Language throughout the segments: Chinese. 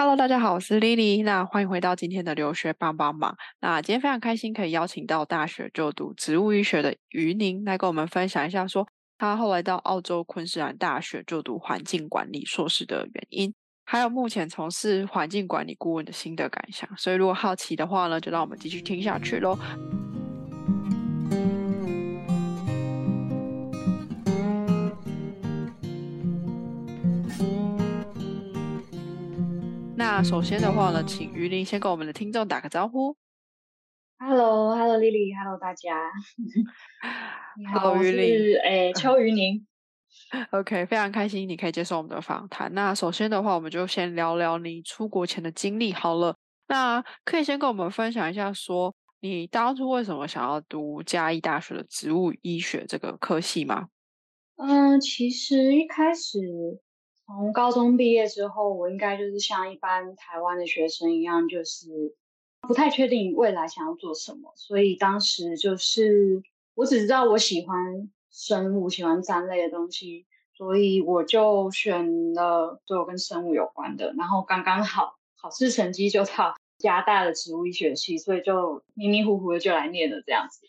Hello，大家好，我是 Lily。那欢迎回到今天的留学帮帮忙。那今天非常开心可以邀请到大学就读植物医学的于宁来跟我们分享一下，说他后来到澳洲昆士兰大学就读环境管理硕士的原因，还有目前从事环境管理顾问的心得感想。所以如果好奇的话呢，就让我们继续听下去喽。那首先的话呢，请于林先跟我们的听众打个招呼。Hello，Hello，Lily，Hello，大家。Hello，于林，是诶，邱于宁。OK，非常开心你可以接受我们的访谈。那首先的话，我们就先聊聊你出国前的经历好了。那可以先跟我们分享一下，说你当初为什么想要读嘉义大学的植物医学这个科系吗？嗯，其实一开始。从高中毕业之后，我应该就是像一般台湾的学生一样，就是不太确定未来想要做什么。所以当时就是我只知道我喜欢生物，喜欢三类的东西，所以我就选了所有跟生物有关的。然后刚刚好考试成绩就到 加大的植物医学系，所以就迷迷糊糊的就来念了这样子。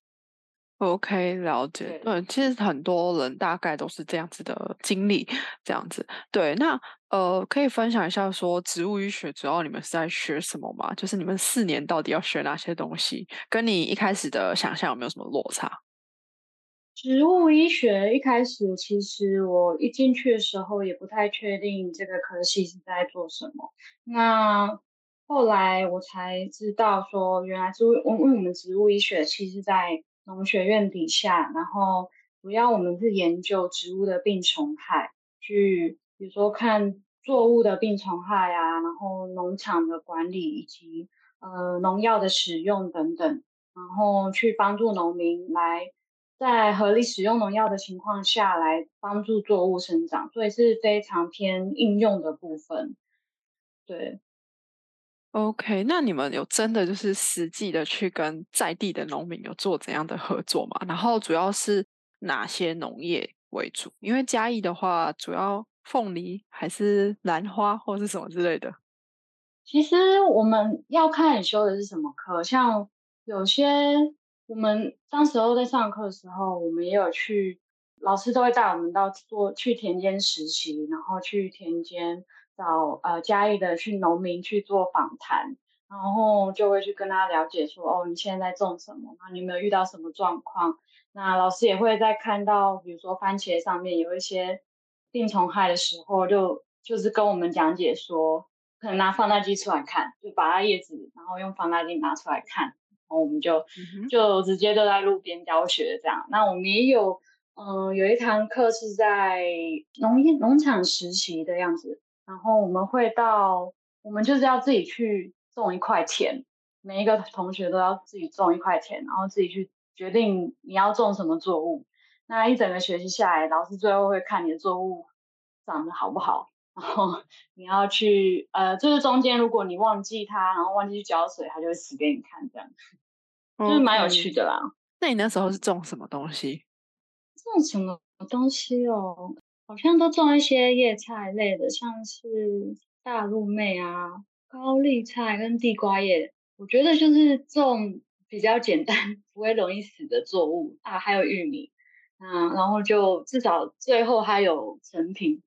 OK，了解。对，其实很多人大概都是这样子的经历，这样子。对，那呃，可以分享一下说植物医学主要你们是在学什么吗？就是你们四年到底要学哪些东西？跟你一开始的想象有没有什么落差？植物医学一开始其实我一进去的时候也不太确定这个科系是在做什么。那后来我才知道说，原来植物，因为我们植物医学其实在。农学院底下，然后主要我们是研究植物的病虫害，去比如说看作物的病虫害啊，然后农场的管理以及呃农药的使用等等，然后去帮助农民来在合理使用农药的情况下来帮助作物生长，所以是非常偏应用的部分，对。OK，那你们有真的就是实际的去跟在地的农民有做怎样的合作吗？然后主要是哪些农业为主？因为嘉义的话，主要凤梨还是兰花或是什么之类的。其实我们要看你修的是什么课，像有些我们当时候在上课的时候，我们也有去，老师都会带我们到做去田间实习，然后去田间。找呃嘉义的去农民去做访谈，然后就会去跟他了解说，哦，你现在在种什么？那你有没有遇到什么状况？那老师也会在看到，比如说番茄上面有一些病虫害的时候，就就是跟我们讲解说，可能拿放大镜出来看，就把它叶子，然后用放大镜拿出来看，然后我们就就直接就在路边教学这样。那我们也有，嗯，有一堂课是在农业农场实习的样子。然后我们会到，我们就是要自己去种一块田，每一个同学都要自己种一块田，然后自己去决定你要种什么作物。那一整个学期下来，老师最后会看你的作物长得好不好，然后你要去，呃，就是中间如果你忘记它，然后忘记去浇水，它就会死给你看，这样，就是蛮有趣的啦。那你那时候是种什么东西？种什么东西哦？好像都种一些叶菜类的，像是大陆妹啊、高丽菜跟地瓜叶。我觉得就是种比较简单、不会容易死的作物啊，还有玉米嗯，然后就至少最后还有成品，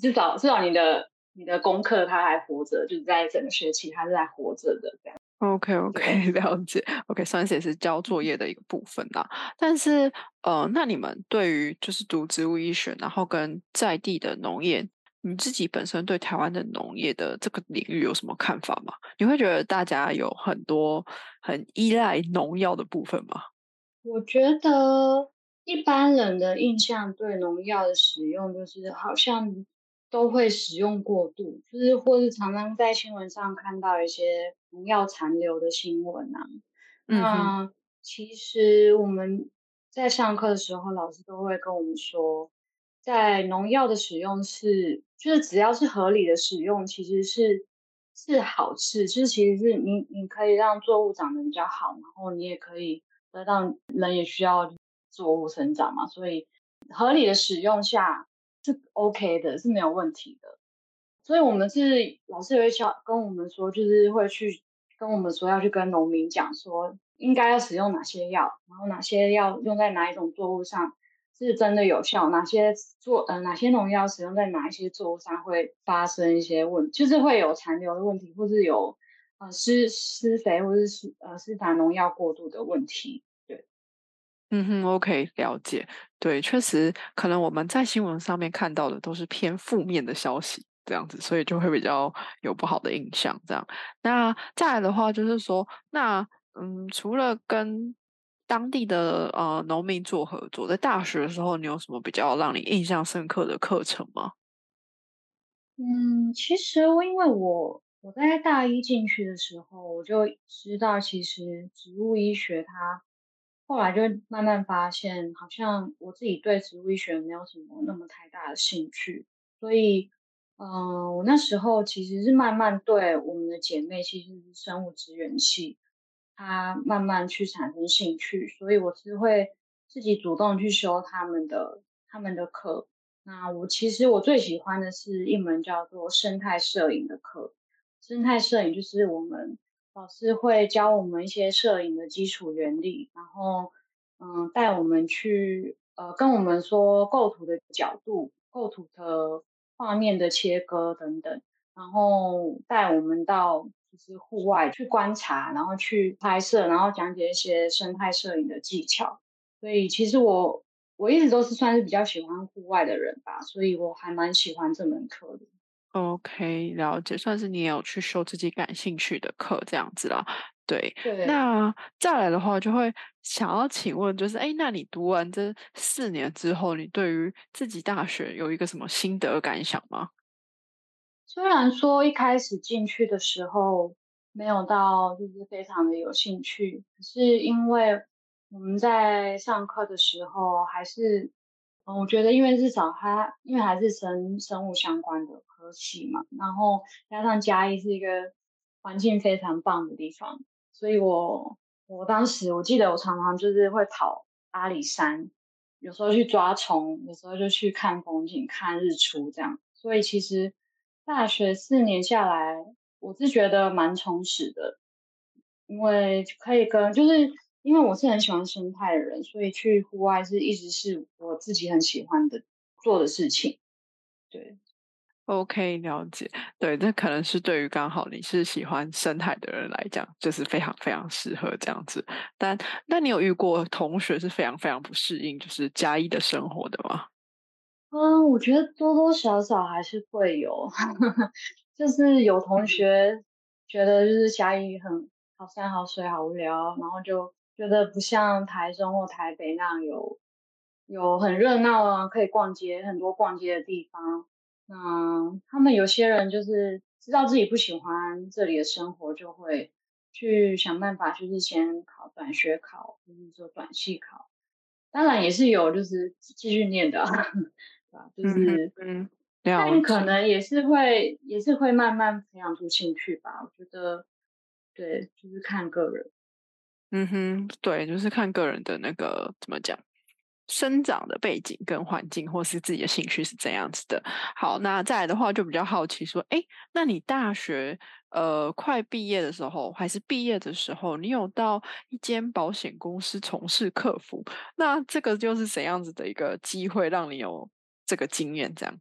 至少至少你的你的功课它还活着，就是在整个学期它是在活着的这样。OK OK，了解。OK，算是也是交作业的一个部分啦。但是，呃，那你们对于就是读植物医学，然后跟在地的农业，你自己本身对台湾的农业的这个领域有什么看法吗？你会觉得大家有很多很依赖农药的部分吗？我觉得一般人的印象对农药的使用，就是好像。都会使用过度，就是或是常常在新闻上看到一些农药残留的新闻啊。那其实我们在上课的时候，老师都会跟我们说，在农药的使用是，就是只要是合理的使用，其实是是好事，就是其实是你你可以让作物长得比较好，然后你也可以得到人也需要作物生长嘛，所以合理的使用下。是 OK 的，是没有问题的。所以我们是老师会教跟我们说，就是会去跟我们说要去跟农民讲说，应该要使用哪些药，然后哪些药用在哪一种作物上是真的有效，哪些作呃哪些农药使用在哪一些作物上会发生一些问，就是会有残留的问题，或是有呃施施肥或者是呃施打农药过度的问题。嗯哼，OK，了解。对，确实可能我们在新闻上面看到的都是偏负面的消息，这样子，所以就会比较有不好的印象。这样，那再来的话就是说，那嗯，除了跟当地的呃农民做合作，在大学的时候，你有什么比较让你印象深刻的课程吗？嗯，其实因为我我在大一进去的时候，我就知道其实植物医学它后来就慢慢发现，好像我自己对植物医学没有什么那么太大的兴趣，所以嗯，我那时候其实是慢慢对我们的姐妹其实是生物资源系。她慢慢去产生兴趣，所以我是会自己主动去修他们的他们的课。那我其实我最喜欢的是一门叫做生态摄影的课。生态摄影就是我们老师会教我们一些摄影的基础原理，然后嗯带我们去呃跟我们说构图的角度、构图的画面的切割等等，然后带我们到。就是户外去观察，然后去拍摄，然后讲解一些生态摄影的技巧。所以其实我我一直都是算是比较喜欢户外的人吧，所以我还蛮喜欢这门课的。OK，了解，算是你也有去修自己感兴趣的课这样子啦。对，对。那再来的话，就会想要请问，就是哎，那你读完这四年之后，你对于自己大学有一个什么心得感想吗？虽然说一开始进去的时候没有到就是非常的有兴趣，可是因为我们在上课的时候还是，嗯，我觉得因为至少它因为还是生生物相关的科系嘛，然后加上嘉义是一个环境非常棒的地方，所以我我当时我记得我常常就是会跑阿里山，有时候去抓虫，有时候就去看风景、看日出这样，所以其实。大学四年下来，我是觉得蛮充实的，因为可以跟，就是因为我是很喜欢生态的人，所以去户外是一直是我自己很喜欢的做的事情。对，OK，了解。对，这可能是对于刚好你是喜欢生态的人来讲，就是非常非常适合这样子。但，那你有遇过同学是非常非常不适应，就是嘉义的生活的吗？嗯，我觉得多多少少还是会有，就是有同学觉得就是嘉义很好山好水好无聊，然后就觉得不像台中或台北那样有有很热闹啊，可以逛街很多逛街的地方。那他们有些人就是知道自己不喜欢这里的生活，就会去想办法，就是先考短学考，或者说短期考。当然也是有就是继续念的。就是嗯，但可能也是会，也是会慢慢培养出兴趣吧。我觉得，对，就是看个人。嗯哼，对，就是看个人的那个怎么讲，生长的背景跟环境，或是自己的兴趣是怎样子的。好，那再来的话，就比较好奇说，哎，那你大学呃快毕业的时候，还是毕业的时候，你有到一间保险公司从事客服？那这个就是怎样子的一个机会，让你有？这个经验这样，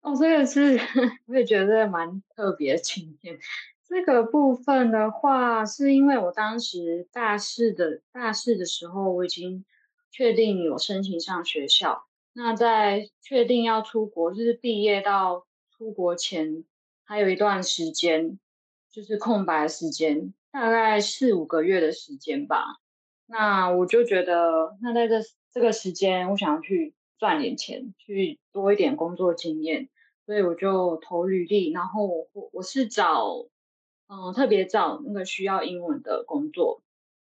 哦，这个是 我也觉得蛮特别经验。这个部分的话，是因为我当时大四的大四的时候，我已经确定有申请上学校。那在确定要出国，就是毕业到出国前，还有一段时间，就是空白时间，大概四五个月的时间吧。那我就觉得，那在这这个时间，我想要去。赚点钱，去多一点工作经验，所以我就投履历，然后我我是找，嗯，特别找那个需要英文的工作，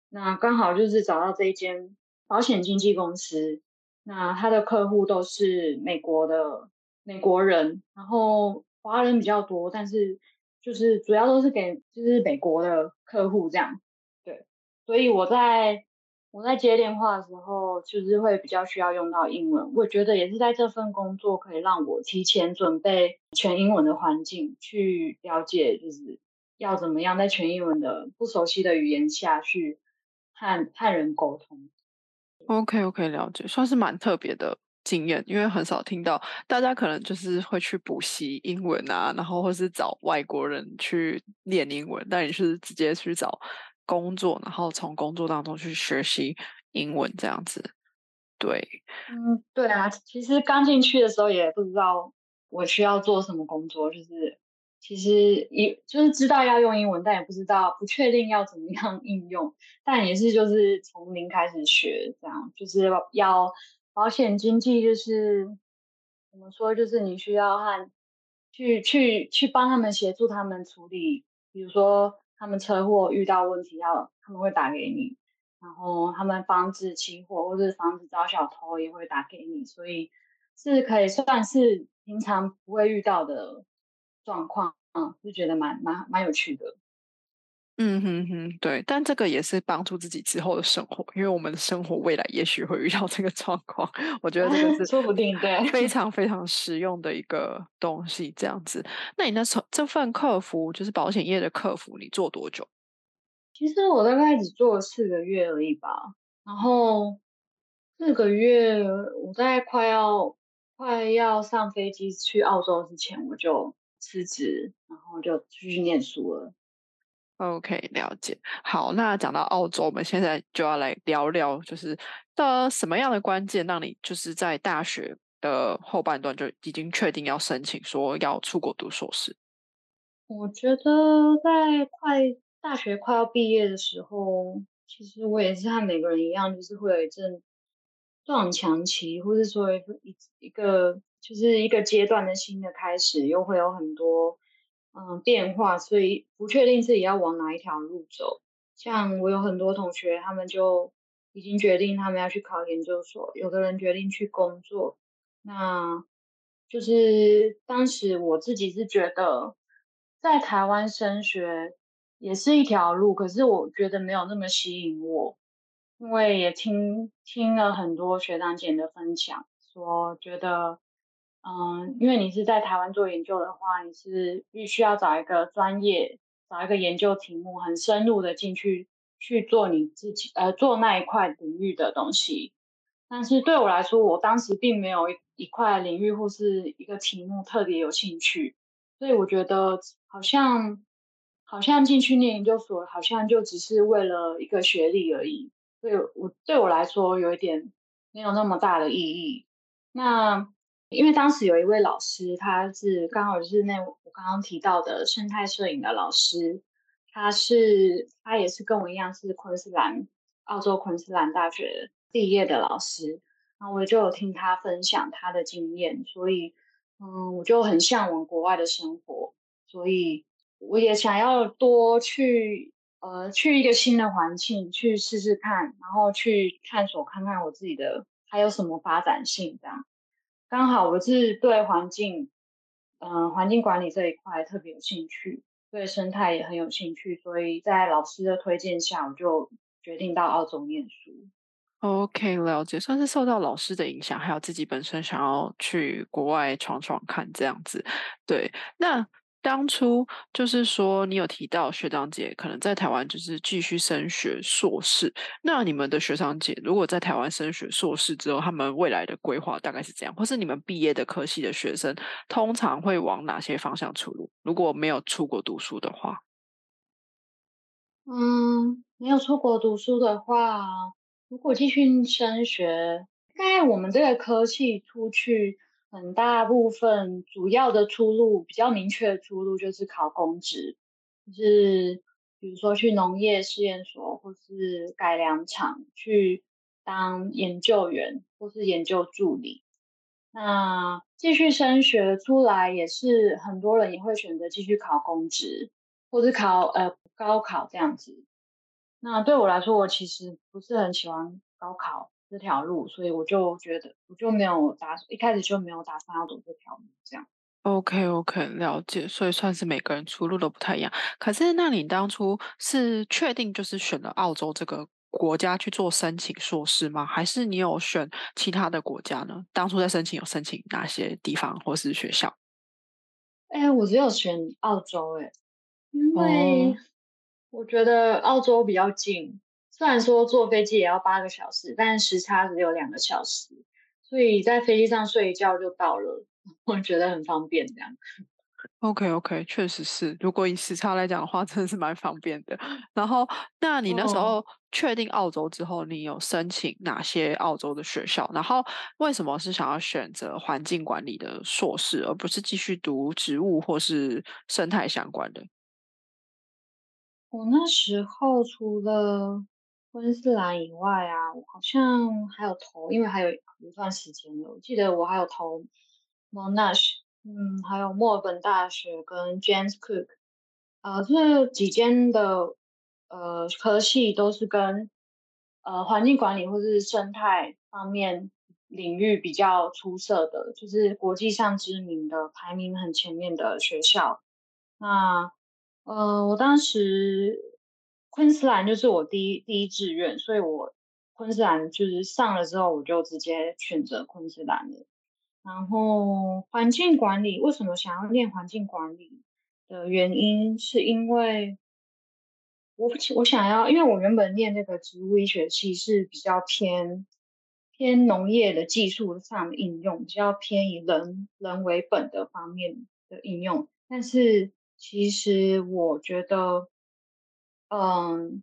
那刚好就是找到这一间保险经纪公司，那他的客户都是美国的美国人，然后华人比较多，但是就是主要都是给就是美国的客户这样，对，所以我在我在接电话的时候，就是会比较需要用到英文。我觉得也是在这份工作可以让我提前准备全英文的环境，去了解就是要怎么样在全英文的不熟悉的语言下去和和人沟通。OK OK，了解，算是蛮特别的。经验，因为很少听到大家可能就是会去补习英文啊，然后或是找外国人去练英文，但你是直接去找工作，然后从工作当中去学习英文这样子。对，嗯，对啊，其实刚进去的时候也不知道我需要做什么工作，就是其实也就是知道要用英文，但也不知道不确定要怎么样 应用，但也是就是从零开始学，这样就是要。保险经纪就是怎么说？就是你需要和去去去帮他们协助他们处理，比如说他们车祸遇到问题，要他们会打给你，然后他们防止起火或者防止找小偷也会打给你，所以是可以算是平常不会遇到的状况，嗯，就觉得蛮蛮蛮有趣的。嗯哼哼，对，但这个也是帮助自己之后的生活，因为我们的生活未来也许会遇到这个状况，我觉得这个 是说不定对非 常非常实用的一个东西。这样子，那你那从这份客服就是保险业的客服，你做多久？其实我大概只做了四个月而已吧。然后四个月，我在快要快要上飞机去澳洲之前，我就辞职，然后就继续念书了。OK，了解。好，那讲到澳洲，我们现在就要来聊聊，就是的什么样的关键让你就是在大学的后半段就已经确定要申请说要出国读硕士？我觉得在快大学快要毕业的时候，其实我也是和每个人一样，就是会有一阵撞墙期，或者说一一一个就是一个阶段的新的开始，又会有很多。嗯，变化，所以不确定自己要往哪一条路走。像我有很多同学，他们就已经决定他们要去考研究所，有的人决定去工作。那就是当时我自己是觉得，在台湾升学也是一条路，可是我觉得没有那么吸引我，因为也听听了很多学长姐的分享，说觉得。嗯，因为你是在台湾做研究的话，你是必须要找一个专业，找一个研究题目，很深入的进去去做你自己，呃，做那一块领域的东西。但是对我来说，我当时并没有一一块领域或是一个题目特别有兴趣，所以我觉得好像好像进去念研究所，好像就只是为了一个学历而已。所以我对我来说，有一点没有那么大的意义。那。因为当时有一位老师，他是刚好是那我刚刚提到的生态摄影的老师，他是他也是跟我一样是昆士兰澳洲昆士兰大学毕业的老师，然后我就有听他分享他的经验，所以嗯，我就很向往国外的生活，所以我也想要多去呃去一个新的环境去试试看，然后去探索看看我自己的还有什么发展性这样。刚好我是对环境，嗯，环境管理这一块特别有兴趣，对生态也很有兴趣，所以在老师的推荐下，我就决定到澳洲念书。OK，了解，算是受到老师的影响，还有自己本身想要去国外闯闯看这样子。对，那。当初就是说，你有提到学长姐可能在台湾就是继续升学硕士。那你们的学长姐如果在台湾升学硕士之后，他们未来的规划大概是这样，或是你们毕业的科系的学生通常会往哪些方向出路？如果没有出国读书的话，嗯，没有出国读书的话，如果继续升学，大概我们这个科系出去。很大部分主要的出路比较明确的出路就是考公职，就是比如说去农业试验所或是改良厂去当研究员或是研究助理。那继续升学出来也是很多人也会选择继续考公职或是考呃高考这样子。那对我来说，我其实不是很喜欢高考。这条路，所以我就觉得我就没有打，一开始就没有打算要走这条路。这样，OK OK，了解。所以算是每个人出路都不太一样。可是，那你当初是确定就是选了澳洲这个国家去做申请硕士吗？还是你有选其他的国家呢？当初在申请有申请哪些地方或是学校？哎，我只有选澳洲，哎，因为我觉得澳洲比较近，虽然说坐飞机也要八个小时，但时差只有两个小时，所以在飞机上睡一觉就到了，我觉得很方便这样。OK OK，确实是。如果以时差来讲的话，真的是蛮方便的。然后，那你那时候确定澳洲之后，你有申请哪些澳洲的学校？然后，为什么是想要选择环境管理的硕士，而不是继续读植物或是生态相关的？我那时候除了昆士兰以外啊，我好像还有投，因为还有一段时间了。我记得我还有投 Monash。嗯，还有墨尔本大学跟 James Cook，呃，这几间的呃科系都是跟呃环境管理或是生态方面领域比较出色的，就是国际上知名的、排名很前面的学校。那呃，我当时昆士兰就是我第一第一志愿，所以我昆士兰就是上了之后，我就直接选择昆士兰了。然后环境管理为什么想要练环境管理的原因，是因为我我想要，因为我原本念那个植物医学系是比较偏偏农业的技术上的应用，比较偏以人人为本的方面的应用。但是其实我觉得，嗯，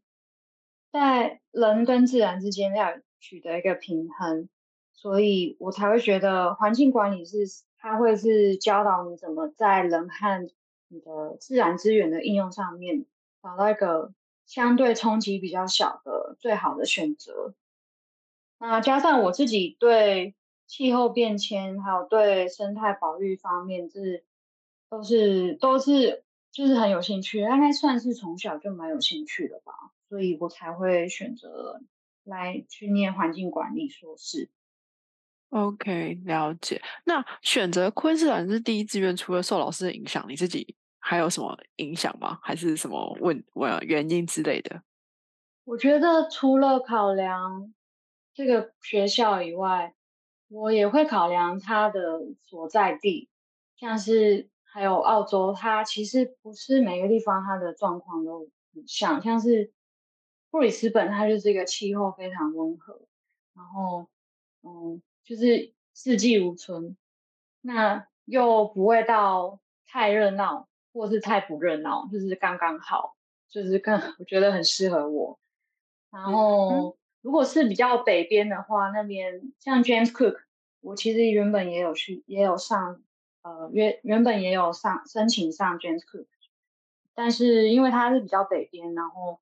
在人跟自然之间要取得一个平衡。所以我才会觉得环境管理是，它会是教导你怎么在人和你的自然资源的应用上面找到一个相对冲击比较小的最好的选择。那加上我自己对气候变迁还有对生态保育方面，是都是都是就是很有兴趣，应该算是从小就蛮有兴趣的吧，所以我才会选择来去念环境管理硕士。OK，了解。那选择昆士兰是第一志愿，除了受老师的影响，你自己还有什么影响吗？还是什么问问原因之类的？我觉得除了考量这个学校以外，我也会考量它的所在地，像是还有澳洲，它其实不是每个地方它的状况都很像，像是布里斯本，它就是一个气候非常温和，然后嗯。就是四季如春，那又不会到太热闹，或是太不热闹，就是刚刚好，就是更 我觉得很适合我。然后如果是比较北边的话，那边像 James Cook，我其实原本也有去，也有上，呃，原原本也有上申请上 James Cook，但是因为它是比较北边，然后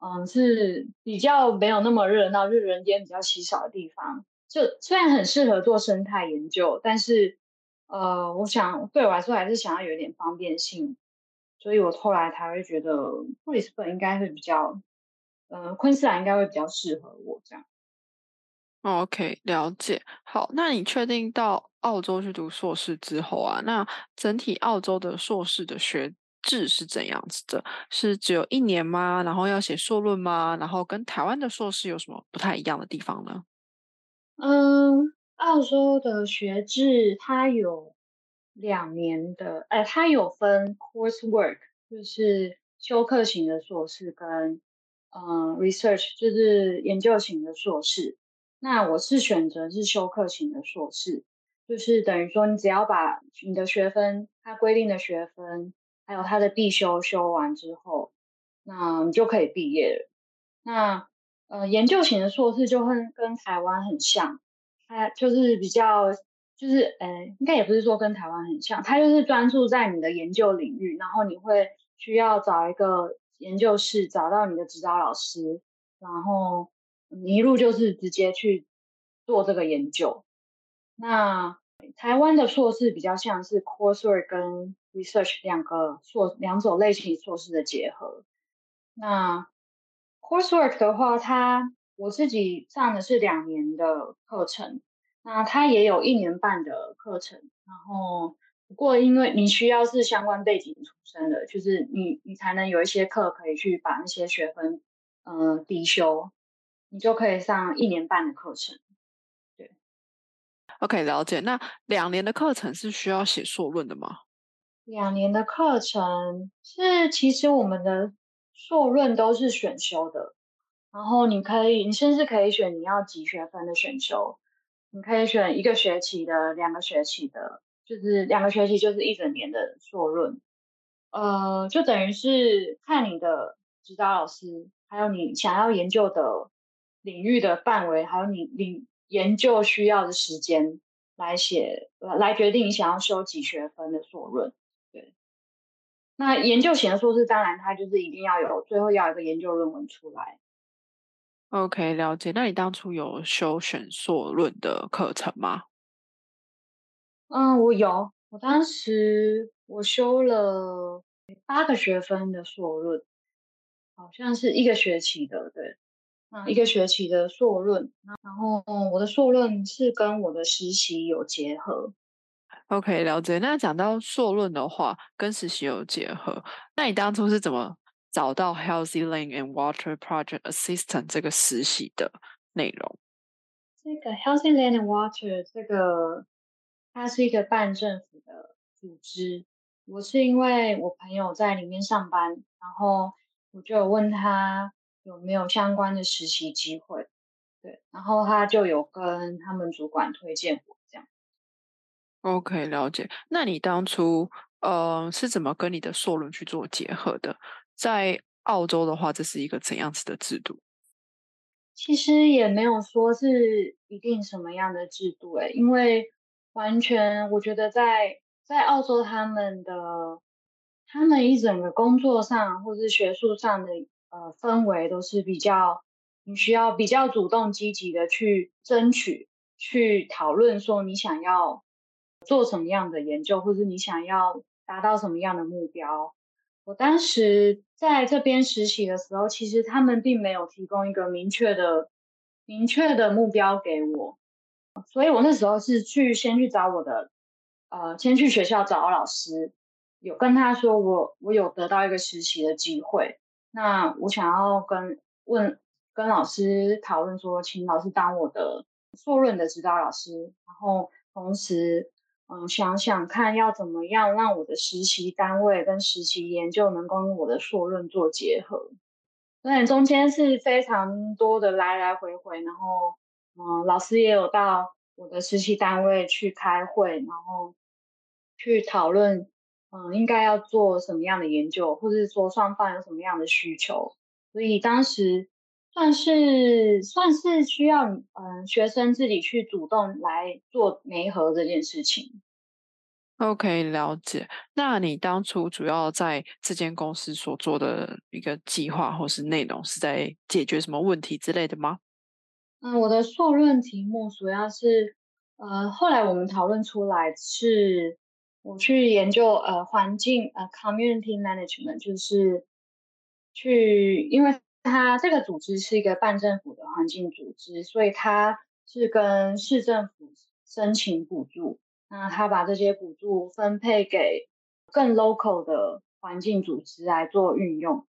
嗯是比较没有那么热闹，就是人间比较稀少的地方。就虽然很适合做生态研究，但是，呃，我想对我来说还是想要有一点方便性，所以我后来才会觉得布里斯本应该会比较，呃，昆士兰应该会比较适合我这样。OK，了解。好，那你确定到澳洲去读硕士之后啊，那整体澳洲的硕士的学制是怎样子的？是只有一年吗？然后要写硕论吗？然后跟台湾的硕士有什么不太一样的地方呢？嗯，澳洲的学制它有两年的，哎，它有分 coursework，就是修课型的硕士跟嗯 research，就是研究型的硕士。那我是选择是修课型的硕士，就是等于说你只要把你的学分，它规定的学分，还有它的必修修完之后，那你就可以毕业了。那呃，研究型的硕士就会跟台湾很像，它就是比较，就是呃，应该也不是说跟台湾很像，它就是专注在你的研究领域，然后你会需要找一个研究室，找到你的指导老师，然后一路就是直接去做这个研究。那台湾的硕士比较像是 coursework 跟 research 两个硕两种类型硕士的结合。那 coursework 的话，它我自己上的是两年的课程，那它也有一年半的课程。然后不过因为你需要是相关背景出身的，就是你你才能有一些课可以去把那些学分嗯抵修。你就可以上一年半的课程。对，OK，了解。那两年的课程是需要写硕论的吗？两年的课程是，其实我们的硕论都是选修的，然后你可以，你甚至可以选你要几学分的选修，你可以选一个学期的、两个学期的，就是两个学期就是一整年的硕论。呃，就等于是看你的指导老师，还有你想要研究的领域的范围，还有你你研究需要的时间来写，来决定你想要修几学分的硕论。对，那研究型的硕士，当然它就是一定要有最后要有一个研究论文出来。OK，了解。那你当初有修选硕论的课程吗？嗯，我有。我当时我修了八个学分的硕论，好像是一个学期的，对，那一个学期的硕论，然后我的硕论是跟我的实习有结合。OK，了解。那讲到硕论的话，跟实习有结合，那你当初是怎么找到 Healthy Land and Water Project Assistant 这个实习的内容？这个 Healthy Land and Water 这个。它是一个半政府的组织，我是因为我朋友在里面上班，然后我就有问他有没有相关的实习机会，对，然后他就有跟他们主管推荐我这样。OK，了解。那你当初呃是怎么跟你的硕论去做结合的？在澳洲的话，这是一个怎样子的制度？其实也没有说是一定什么样的制度诶，因为。完全，我觉得在在澳洲，他们的他们一整个工作上或是学术上的呃氛围都是比较，你需要比较主动积极的去争取、去讨论，说你想要做什么样的研究，或者你想要达到什么样的目标。我当时在这边实习的时候，其实他们并没有提供一个明确的、明确的目标给我。所以我那时候是去先去找我的，呃，先去学校找老师，有跟他说我我有得到一个实习的机会，那我想要跟问跟老师讨论说，请老师当我的硕论的指导老师，然后同时嗯想想看要怎么样让我的实习单位跟实习研究能跟我的硕论做结合，所以中间是非常多的来来回回，然后。嗯，老师也有到我的实习单位去开会，然后去讨论，嗯，应该要做什么样的研究，或者是说双方有什么样的需求。所以当时算是算是需要，嗯，学生自己去主动来做媒合这件事情。OK，了解。那你当初主要在这间公司所做的一个计划或是内容，是在解决什么问题之类的吗？嗯，我的硕论题目主要是，呃，后来我们讨论出来是，我去研究呃环境呃 community management，就是去，因为它这个组织是一个半政府的环境组织，所以它是跟市政府申请补助，那他把这些补助分配给更 local 的环境组织来做运用。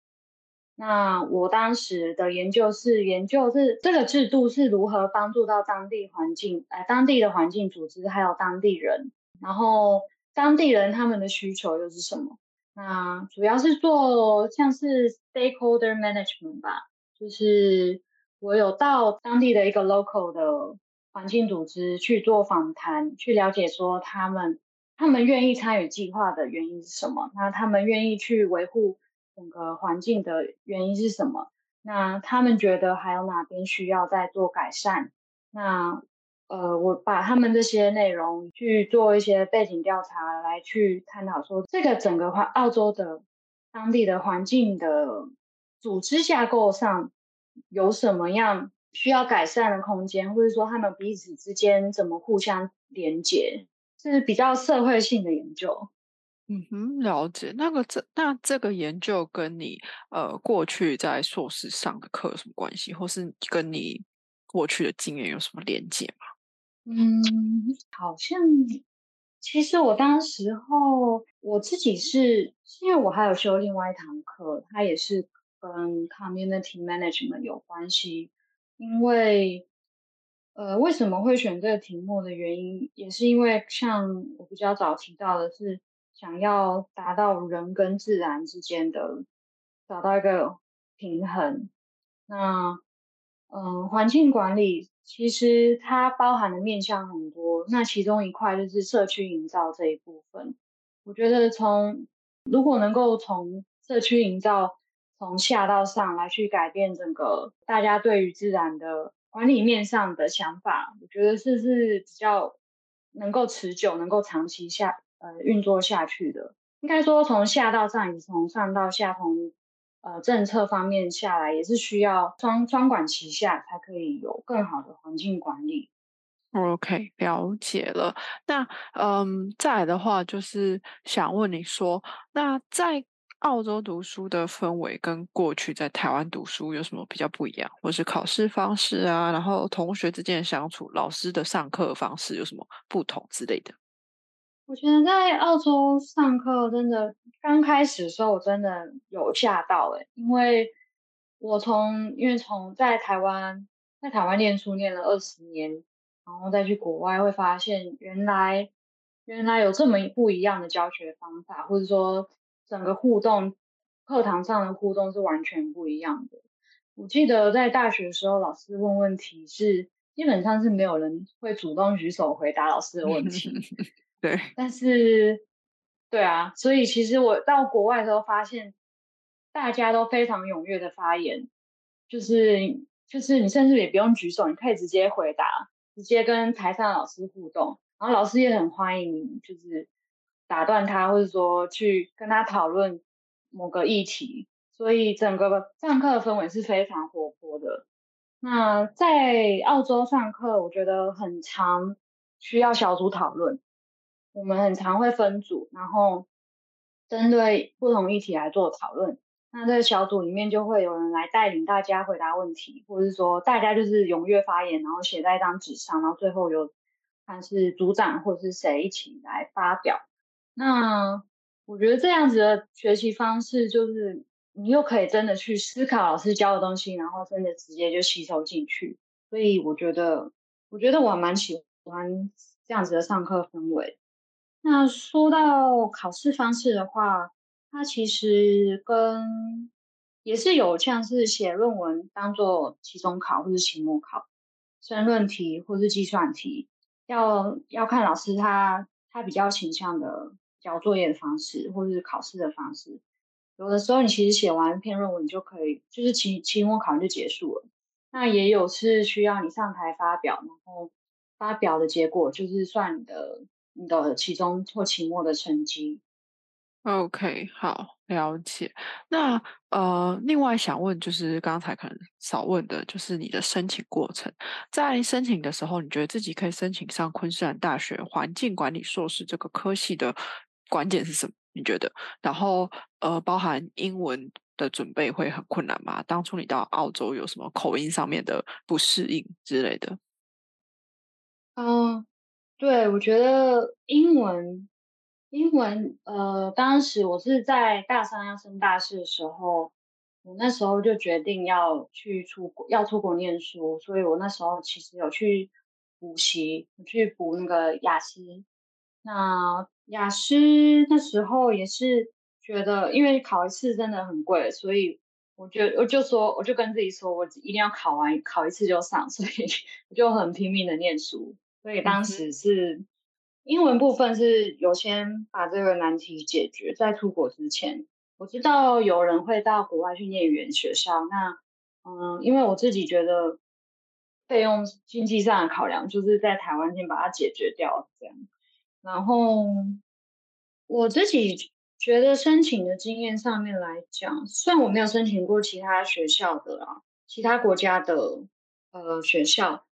那我当时的研究是研究是这个制度是如何帮助到当地环境，呃，当地的环境组织还有当地人，然后当地人他们的需求又是什么？那主要是做像是 stakeholder management 吧，就是我有到当地的一个 local 的环境组织去做访谈，去了解说他们他们愿意参与计划的原因是什么？那他们愿意去维护。整个环境的原因是什么？那他们觉得还有哪边需要再做改善？那呃，我把他们这些内容去做一些背景调查，来去探讨说这个整个环澳洲的当地的环境的组织架构上有什么样需要改善的空间，或者说他们彼此之间怎么互相连接，这是比较社会性的研究。嗯哼，了解。那个这那这个研究跟你呃过去在硕士上的课有什么关系，或是跟你过去的经验有什么连接吗？嗯，好像其实我当时候我自己是，因为我还有修另外一堂课，它也是跟 community management 有关系。因为呃，为什么会选这个题目的原因，也是因为像我比较早提到的是，想要达到人跟自然之间的找到一个平衡。那嗯，环境管理其实它包含的面向很多，那其中一块就是社区营造这一部分。我觉得从如果能够从社区营造从下到上来去改变整个大家对于自然的管理面上的想法，我觉得是是比较能够持久、能够长期下呃运作下去的。应该说从下到上，以及从上到下，从呃，政策方面下来也是需要双双管齐下，才可以有更好的环境管理。OK，了解了。那嗯，再来的话就是想问你说，那在澳洲读书的氛围跟过去在台湾读书有什么比较不一样，或是考试方式啊，然后同学之间的相处，老师的上课方式有什么不同之类的？我觉得在澳洲上课真的刚开始的时候，我真的有吓到诶，因为我从因为从在台湾在台湾念书念了二十年，然后再去国外会发现原来原来有这么不一样的教学方法，或者说整个互动课堂上的互动是完全不一样的。我记得在大学的时候，老师问问题是基本上是没有人会主动举手回答老师的问题。对，但是，对啊，所以其实我到国外的时候发现，大家都非常踊跃的发言，就是就是你甚至也不用举手，你可以直接回答，直接跟台上的老师互动，然后老师也很欢迎，就是打断他，或者说去跟他讨论某个议题，所以整个上课的氛围是非常活泼的。那在澳洲上课，我觉得很常需要小组讨论。我们很常会分组，然后针对不同议题来做讨论。那这个小组里面就会有人来带领大家回答问题，或者是说大家就是踊跃发言，然后写在一张纸上，然后最后有看是组长或者是谁一起来发表。那我觉得这样子的学习方式，就是你又可以真的去思考老师教的东西，然后真的直接就吸收进去。所以我觉得，我觉得我蛮喜欢这样子的上课氛围。那说到考试方式的话，它其实跟也是有像是写论文当做期中考或是期末考，申论题或是计算题，要要看老师他他比较倾向的交作业的方式或是考试的方式。有的时候你其实写完一篇论文，你就可以就是期期末考就结束了。那也有是需要你上台发表，然后发表的结果就是算你的。你的期中或期末的成绩，OK，好，了解。那呃，另外想问，就是刚才可能少问的，就是你的申请过程。在申请的时候，你觉得自己可以申请上昆士兰大学环境管理硕士这个科系的关键是什么？你觉得？然后呃，包含英文的准备会很困难吗？当初你到澳洲有什么口音上面的不适应之类的？嗯。对，我觉得英文，英文，呃，当时我是在大三要升大四的时候，我那时候就决定要去出国，要出国念书，所以我那时候其实有去补习，我去补那个雅思。那雅思那时候也是觉得，因为考一次真的很贵，所以我就我就说，我就跟自己说，我一定要考完，考一次就上，所以 我就很拼命的念书。所以当时是英文部分是有先把这个难题解决，在出国之前，我知道有人会到国外去念语言学校。那嗯，因为我自己觉得费用经济上的考量，就是在台湾先把它解决掉这样。然后我自己觉得申请的经验上面来讲，虽然我没有申请过其他学校的啊，其他国家的呃学校。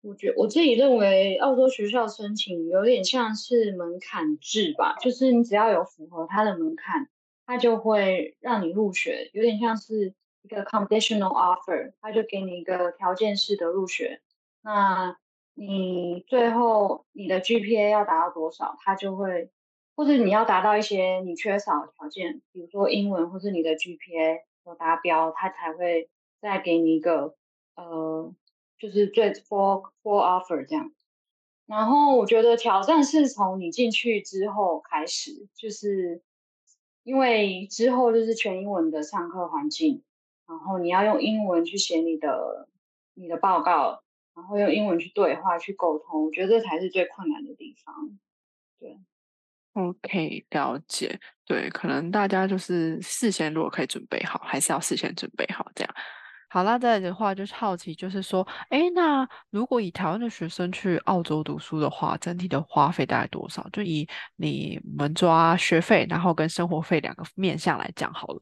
我觉我自己认为，澳洲学校申请有点像是门槛制吧，就是你只要有符合它的门槛，它就会让你入学，有点像是一个 conditional offer，它就给你一个条件式的入学。那你最后你的 GPA 要达到多少，它就会，或者你要达到一些你缺少的条件，比如说英文或是你的 GPA 有达标，它才会再给你一个呃。就是最 full full offer 这样。然后我觉得挑战是从你进去之后开始，就是因为之后就是全英文的上课环境，然后你要用英文去写你的你的报告，然后用英文去对话去沟通，我觉得这才是最困难的地方。对，OK，了解。对，可能大家就是事先如果可以准备好，还是要事先准备好这样。好啦，再来的话就是好奇，就是说，哎，那如果以台湾的学生去澳洲读书的话，整体的花费大概多少？就以你们抓学费，然后跟生活费两个面向来讲好了。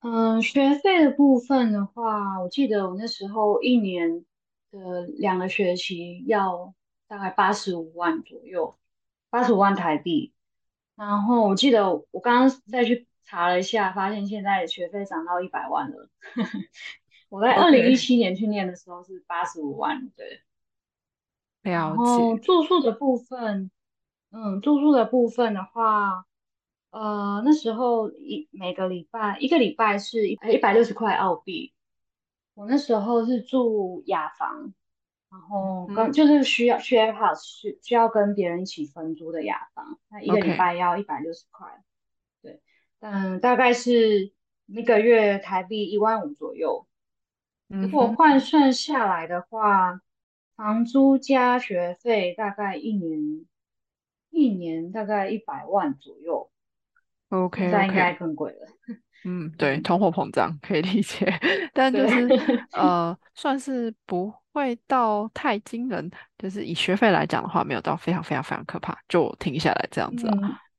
嗯，学费的部分的话，我记得我那时候一年的两个学期要大概八十五万左右，八十五万台币。然后我记得我刚刚再去查了一下，发现现在学费涨到一百万了。我在二零一七年去念的时候是八十五万，对。然后住宿的部分，嗯，住宿的部分的话，呃，那时候一每个礼拜一个礼拜是一一百六十块澳币。我那时候是住雅房，然后跟就是需要 share house 需需要跟别人一起分租的雅房，那一个礼拜要一百六十块，对，嗯，大概是一个月台币一万五左右。如果换算下来的话，房租加学费大概一年一年大概一百万左右。OK，现在应该更贵了。嗯，对，通货膨胀可以理解，但就是呃，算是不会到太惊人，就是以学费来讲的话，没有到非常非常非常可怕，就停下来这样子。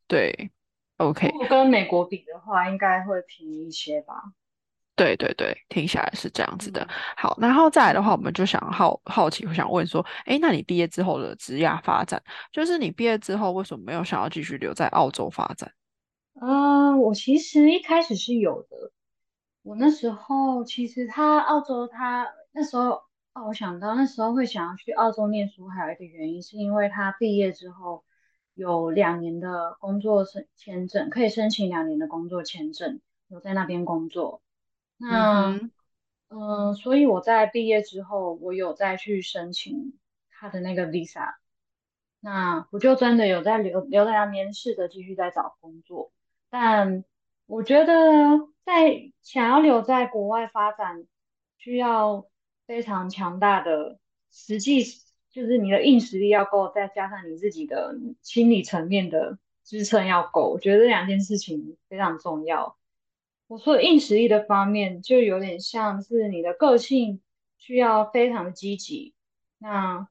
对，OK。如果跟美国比的话，应该会便宜一些吧。对对对，听起来是这样子的。好，然后再来的话，我们就想好好奇，我想问说，哎，那你毕业之后的职业发展，就是你毕业之后为什么没有想要继续留在澳洲发展？嗯，我其实一开始是有的。我那时候其实他澳洲，他那时候哦，我想到那时候会想要去澳洲念书，还有一个原因是因为他毕业之后有两年的工作申签证，可以申请两年的工作签证，留在那边工作。那，嗯，所以我在毕业之后，我有再去申请他的那个 visa，那我就真的有在留留在那边试着继续在找工作。但我觉得在想要留在国外发展，需要非常强大的实际，就是你的硬实力要够，再加上你自己的心理层面的支撑要够。我觉得这两件事情非常重要。我说硬实力的方面，就有点像是你的个性需要非常的积极，那，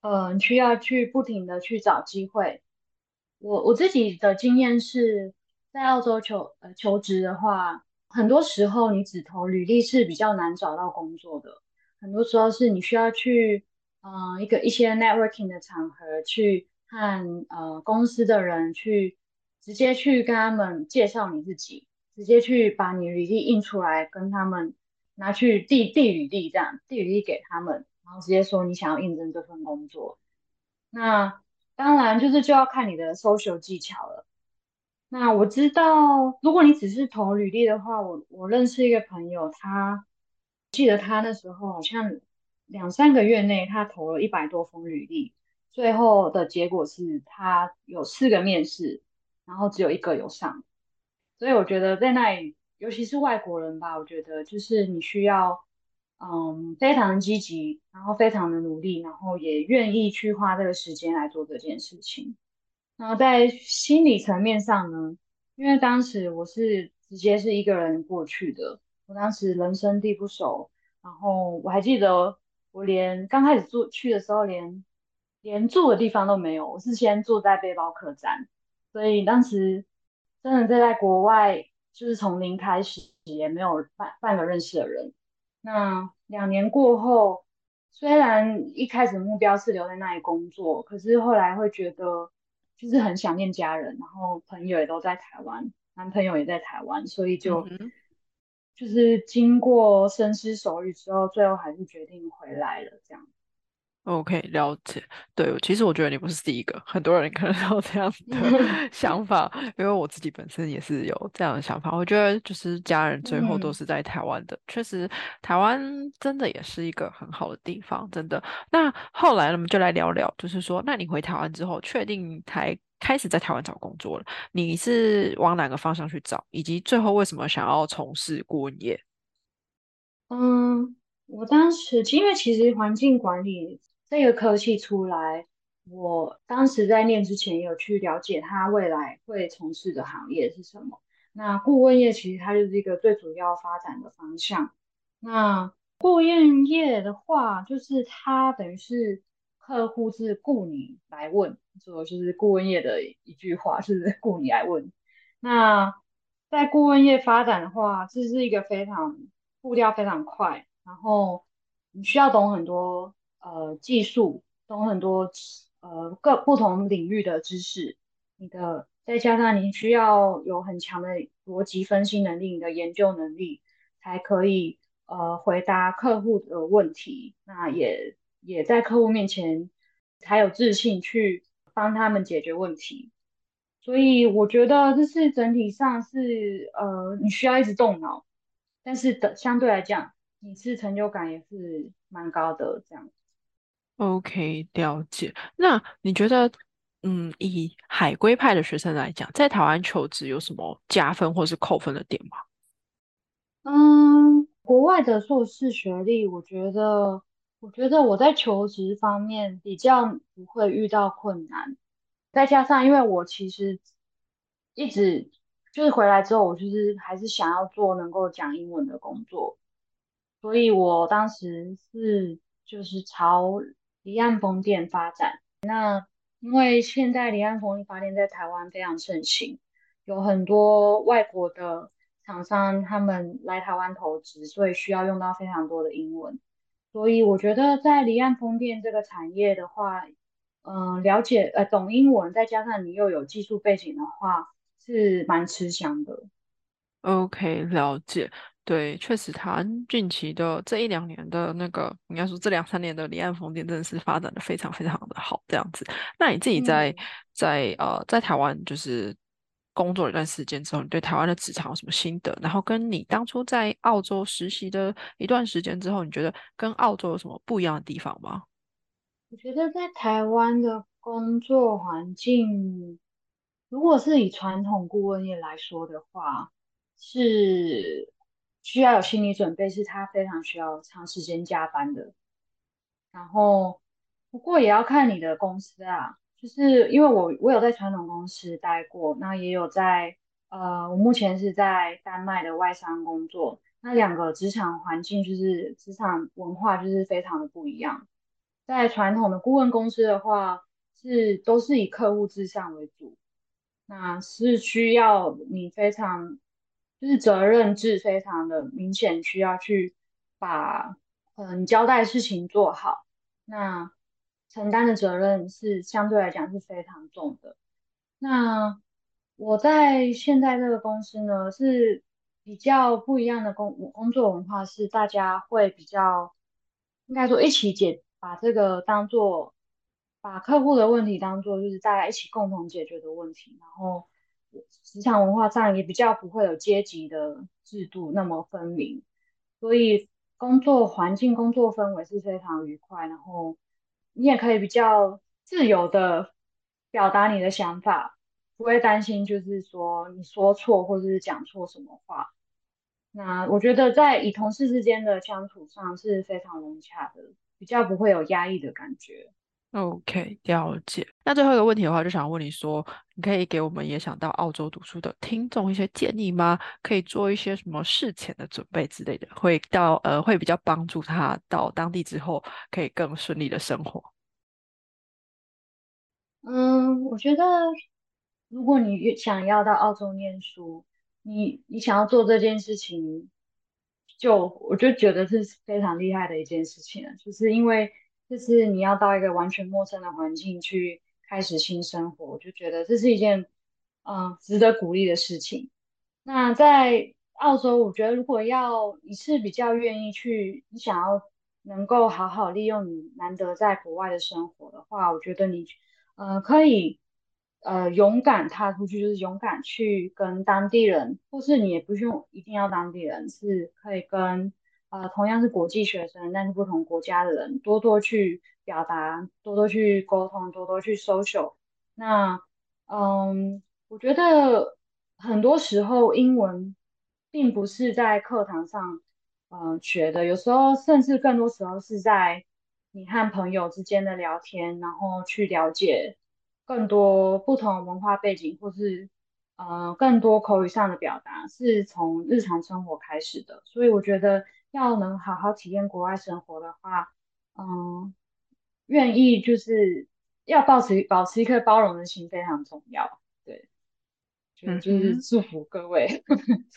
嗯，需要去不停的去找机会。我我自己的经验是在澳洲求呃求职的话，很多时候你只投履历是比较难找到工作的，很多时候是你需要去嗯一个一些 networking 的场合去和呃公司的人去直接去跟他们介绍你自己。直接去把你履历印出来，跟他们拿去递递履历，这样递履历给他们，然后直接说你想要应征这份工作。那当然就是就要看你的 social 技巧了。那我知道，如果你只是投履历的话，我我认识一个朋友，他记得他那时候好像两三个月内他投了一百多封履历，最后的结果是他有四个面试，然后只有一个有上。所以我觉得在那里，尤其是外国人吧，我觉得就是你需要，嗯，非常积极，然后非常的努力，然后也愿意去花这个时间来做这件事情。然后在心理层面上呢，因为当时我是直接是一个人过去的，我当时人生地不熟，然后我还记得我连刚开始住去的时候，连连住的地方都没有，我是先住在背包客栈，所以当时。真的在在国外，就是从零开始，也没有半半个认识的人。那两年过后，虽然一开始目标是留在那里工作，可是后来会觉得就是很想念家人，然后朋友也都在台湾，男朋友也在台湾，所以就就是经过深思熟虑之后，最后还是决定回来了。这样。OK，了解。对，其实我觉得你不是第一个，很多人可能有这样的 想法，因为我自己本身也是有这样的想法。我觉得就是家人最后都嗯是在台湾的，确实台湾真的也是一个很好的地方，真的。那后来我们就来聊聊，就是说，那你回台湾之后，确定台开始在台湾找工作了，你是往哪个方向去找，以及最后为什么想要从事顾问业？嗯，我当时因为其实环境管理这个科系出来，我当时在念之前有去了解他未来会从事的行业是什么。那顾问业其实它就是一个最主要发展的方向。那顾问业的话，就是它等于是客户是雇你来问，这个就是顾问业的一句话，是雇你来问。那在顾问业发展的话，这是一个非常步调非常快，然后你需要懂很多呃技术，懂很多呃各不同领域的知识，你的再加上你需要有很强的逻辑分析能力，你的研究能力才可以呃回答客户的问题，那也也在客户面前才有自信去帮他们解决问题。所以我觉得这是整体上是呃，你需要一直动脑，但是的相对来讲，你是成就感也是蛮高的这样。OK，了解。那你觉得，嗯，以海归派的学生来讲，在台湾求职有什么加分或是扣分的点吗？嗯，国外的硕士学历，我觉得，我觉得我在求职方面比较不会遇到困难，再加上因为我其实一直就是回来之后，我就是还是想要做能够讲英文的工作，所以我当时是就是朝离岸风电发展。那因为现在离岸风力发电在台湾非常盛行，有很多外国的厂商他们来台湾投资，所以需要用到非常多的英文。所以我觉得在离岸风电这个产业的话，嗯、了解呃懂英文，再加上你又有技术背景的话，是蛮吃香的。OK，了解。对，确实，台湾近期的这一两年的那个，应该说这两三年的离岸风电真的是发展的非常非常的好，这样子。那你自己在嗯。在呃在台湾就是工作了一段时间之后，你对台湾的职场有什么心得？然后跟你当初在澳洲实习的一段时间之后，你觉得跟澳洲有什么不一样的地方吗？我觉得在台湾的工作环境，如果是以传统顾问业来说的话，是需要有心理准备，是他非常需要长时间加班的。然后，不过也要看你的公司啊，就是因为我我有在传统公司待过，那也有在呃，我目前是在丹麦的外商工作，那两个职场环境就是职场文化就是非常的不一样。在传统的顾问公司的话，是都是以客户至上为主，那是需要你非常就是责任制非常的明显，需要去把嗯交代事情做好，那承担的责任是相对来讲是非常重的。那我在现在这个公司呢，是比较不一样的工工作文化，是大家会比较，应该说一起解，把这个当做，把客户的问题当做就是大家一起共同解决的问题，然后职场文化上也比较不会有阶级的制度那么分明，所以工作环境、工作氛围是非常愉快，然后你也可以比较自由的表达你的想法。不会担心，就是说你说错或者是讲错什么话。那我觉得在与同事之间的相处上是非常融洽的，比较不会有压抑的感觉。OK，了解。那最后一个问题的话，就想问你说，你可以给我们也想到澳洲读书的听众一些建议吗？可以做一些什么事前的准备之类的，会到呃会比较帮助他到当地之后可以更顺利的生活。嗯，我觉得如果你想要到澳洲念书，你你想要做这件事情，就我就觉得是非常厉害的一件事情了，就是因为就是你要到一个完全陌生的环境去开始新生活，我就觉得这是一件嗯值得鼓励的事情。那在澳洲，我觉得如果要你是比较愿意去，你想要能够好好利用你难得在国外的生活的话，我觉得你呃可以呃勇敢踏出去，就是勇敢去跟当地人，或是你也不用一定要当地人，是可以跟呃同样是国际学生，但是不同国家的人多多去表达，多多去沟通，多多去 social。那嗯，我觉得很多时候英文并不是在课堂上。嗯，学的有时候甚至更多时候是在你和朋友之间的聊天，然后去了解更多不同文化背景，或是呃更多口语上的表达，是从日常生活开始的。所以我觉得要能好好体验国外生活的话，嗯，愿意就是要保持保持一颗包容的心非常重要。嗯，就是祝福各位。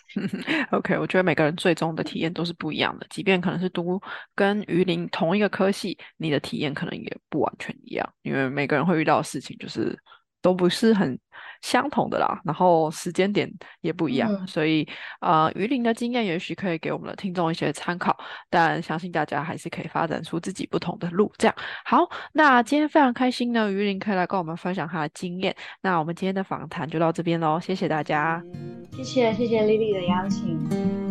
OK，我觉得每个人最终的体验都是不一样的，即便可能是读跟鱼鳞同一个科系，你的体验可能也不完全一样，因为每个人会遇到的事情就是。都不是很相同的啦，然后时间点也不一样，所以呃，鱼鳞的经验也许可以给我们的听众一些参考，但相信大家还是可以发展出自己不同的路。这样好，那今天非常开心呢，鱼鳞可以来跟我们分享他的经验。那我们今天的访谈就到这边喽，谢谢大家，谢谢谢谢丽丽的邀请。